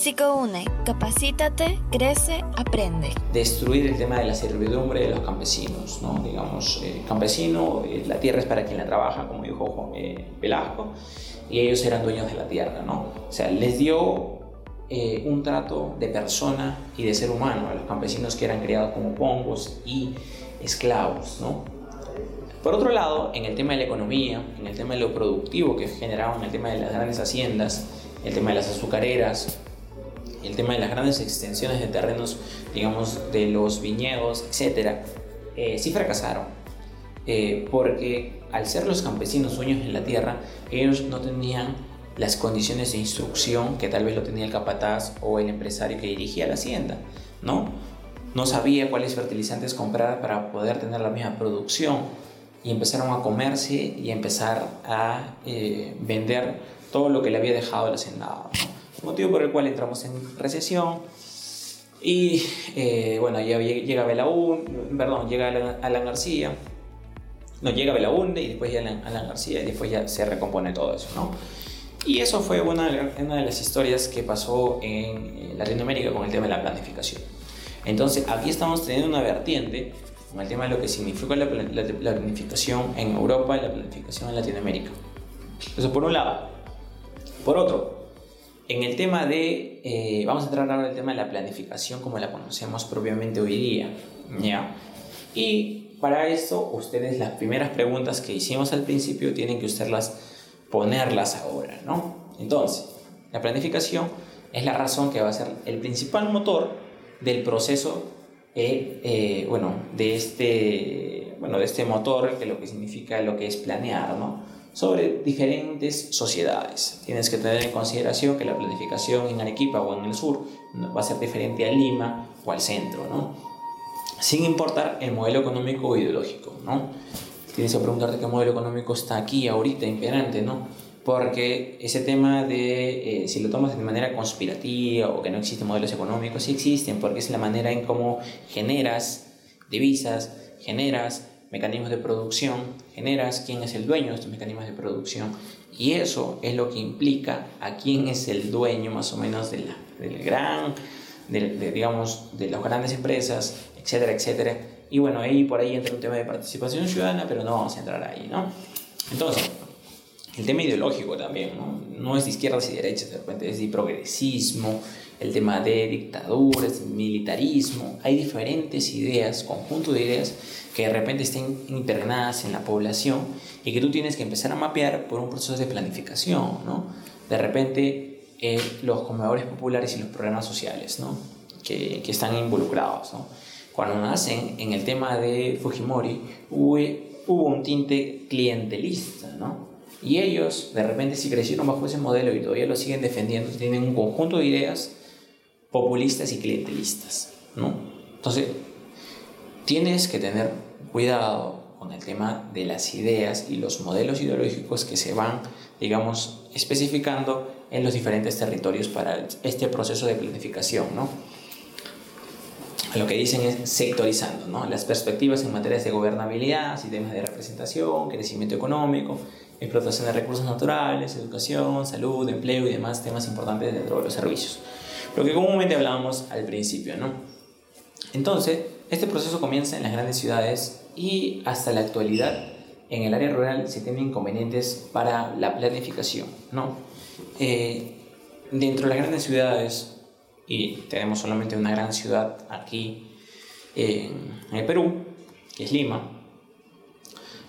Psicoune, capacítate, crece, aprende. Destruir el tema de la servidumbre de los campesinos, ¿no? Digamos, el campesino, eh, la tierra es para quien la trabaja, como dijo eh, Velasco, y ellos eran dueños de la tierra, ¿no? O sea, les dio eh, un trato de persona y de ser humano a los campesinos que eran criados como pongos y esclavos, ¿no? Por otro lado, en el tema de la economía, en el tema de lo productivo que generaban, el tema de las grandes haciendas, el tema de las azucareras, el tema de las grandes extensiones de terrenos, digamos, de los viñedos, etc., eh, sí fracasaron. Eh, porque al ser los campesinos dueños de la tierra, ellos no tenían las condiciones de instrucción que tal vez lo tenía el capataz o el empresario que dirigía la hacienda, ¿no? No sabía cuáles fertilizantes comprar para poder tener la misma producción y empezaron a comerse y empezar a eh, vender todo lo que le había dejado el hacendado. Motivo por el cual entramos en recesión. Y eh, bueno, ya llega Belaún, perdón, llega Alan, García. No, llega Belaunde y después ya Alan, García y después ya se recompone todo eso, ¿no? Y eso fue una, una de las historias que pasó en Latinoamérica con el tema de la planificación. Entonces, aquí estamos teniendo una vertiente con el tema de lo que significa la, planificación en Europa y la planificación en Latinoamérica. Eso por un lado. Por otro, en el tema de, eh, vamos a entrar ahora en el tema de la planificación como la conocemos propiamente hoy día. ¿ya? Y para eso, ustedes las primeras preguntas que hicimos al principio tienen que ustedes ponerlas ahora, ¿no? Entonces, la planificación es la razón que va a ser el principal motor del proceso eh, eh, bueno, de, este, bueno, de este motor, que lo que significa lo que es planear, ¿no? Sobre diferentes sociedades. Tienes que tener en consideración que la planificación en Arequipa o en el sur va a ser diferente a Lima o al centro, ¿no? sin importar el modelo económico o ideológico. ¿no? Tienes que preguntarte qué modelo económico está aquí ahorita imperante, ¿no? porque ese tema de eh, si lo tomas de manera conspirativa o que no existen modelos económicos, sí existen, porque es la manera en cómo generas divisas, generas mecanismos de producción, generas quién es el dueño de estos mecanismos de producción y eso es lo que implica a quién es el dueño más o menos de la, del gran, de, digamos, de las grandes empresas, etcétera, etcétera. Y bueno, ahí por ahí entra un tema de participación ciudadana, pero no vamos a entrar ahí, ¿no? Entonces, el tema ideológico también, ¿no? No es de izquierdas y derechas, de repente es de progresismo, el tema de dictaduras, militarismo. Hay diferentes ideas, conjunto de ideas que de repente estén impregnadas en la población y que tú tienes que empezar a mapear por un proceso de planificación, ¿no? De repente eh, los comedores populares y los programas sociales, ¿no? Que, que están involucrados, ¿no? Cuando nacen en el tema de Fujimori hubo, hubo un tinte clientelista, ¿no? Y ellos, de repente, si crecieron bajo ese modelo y todavía lo siguen defendiendo, tienen un conjunto de ideas populistas y clientelistas, ¿no? Entonces, tienes que tener cuidado con el tema de las ideas y los modelos ideológicos que se van, digamos, especificando en los diferentes territorios para este proceso de planificación, ¿no? Lo que dicen es sectorizando, ¿no? Las perspectivas en materias de gobernabilidad, sistemas de representación, crecimiento económico, explotación de recursos naturales, educación, salud, empleo y demás temas importantes dentro de los servicios. Lo que comúnmente hablábamos al principio, ¿no? Entonces, este proceso comienza en las grandes ciudades y hasta la actualidad en el área rural se tienen inconvenientes para la planificación, ¿no? Eh, dentro de las grandes ciudades, y tenemos solamente una gran ciudad aquí en el Perú, que es Lima,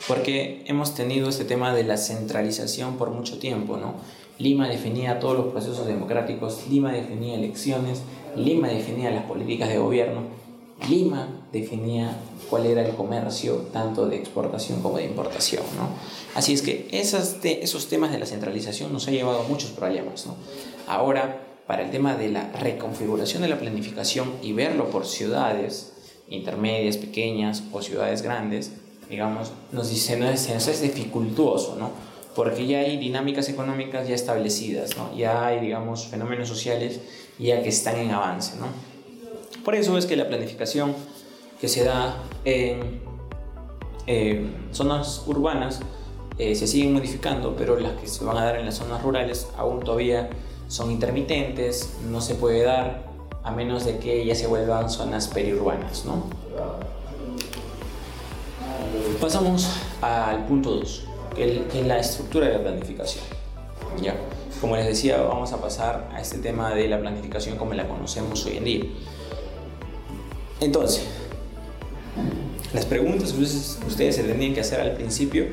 porque hemos tenido este tema de la centralización por mucho tiempo, ¿no? Lima definía todos los procesos democráticos, Lima definía elecciones, Lima definía las políticas de gobierno, Lima definía cuál era el comercio tanto de exportación como de importación, ¿no? Así es que esos temas de la centralización nos ha llevado a muchos problemas, ¿no? Ahora, para el tema de la reconfiguración de la planificación y verlo por ciudades intermedias, pequeñas o ciudades grandes, digamos, nos dice, no es, es dificultuoso, ¿no? Porque ya hay dinámicas económicas ya establecidas, ¿no? Ya hay, digamos, fenómenos sociales ya que están en avance, ¿no? Por eso es que la planificación que se da en zonas urbanas eh, se siguen modificando, pero las que se van a dar en las zonas rurales aún todavía son intermitentes, no se puede dar a menos de que ya se vuelvan zonas periurbanas. ¿no? Pasamos al punto 2, que es la estructura de la planificación. ¿ya? Como les decía, vamos a pasar a este tema de la planificación como la conocemos hoy en día. Entonces, las preguntas que ustedes se tendrían que hacer al principio,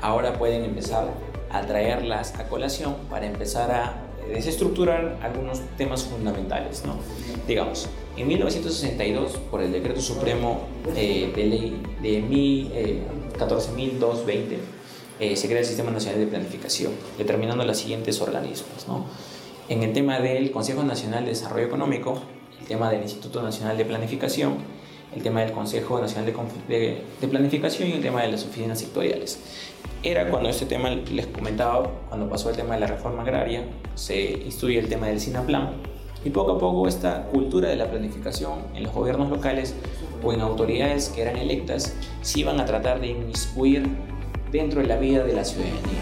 ahora pueden empezar a traerlas a colación para empezar a desestructurar algunos temas fundamentales. ¿no? Digamos, en 1962, por el decreto supremo eh, de ley de 14.220, eh, se crea el Sistema Nacional de Planificación, determinando los siguientes organismos. En el tema del Consejo Nacional de Desarrollo Económico, el tema del Instituto Nacional de Planificación, el tema del Consejo Nacional de, Planificación y el tema de las oficinas sectoriales. Era cuando este tema, les comentaba, cuando pasó el tema de la reforma agraria, se instituye el tema del SINAPLAN y poco a poco esta cultura de la planificación en los gobiernos locales o en autoridades que eran electas se iban a tratar de inmiscuir dentro de la vida de la ciudadanía.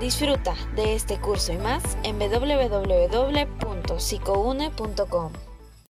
Disfruta de este curso y más en www.psicoune.com.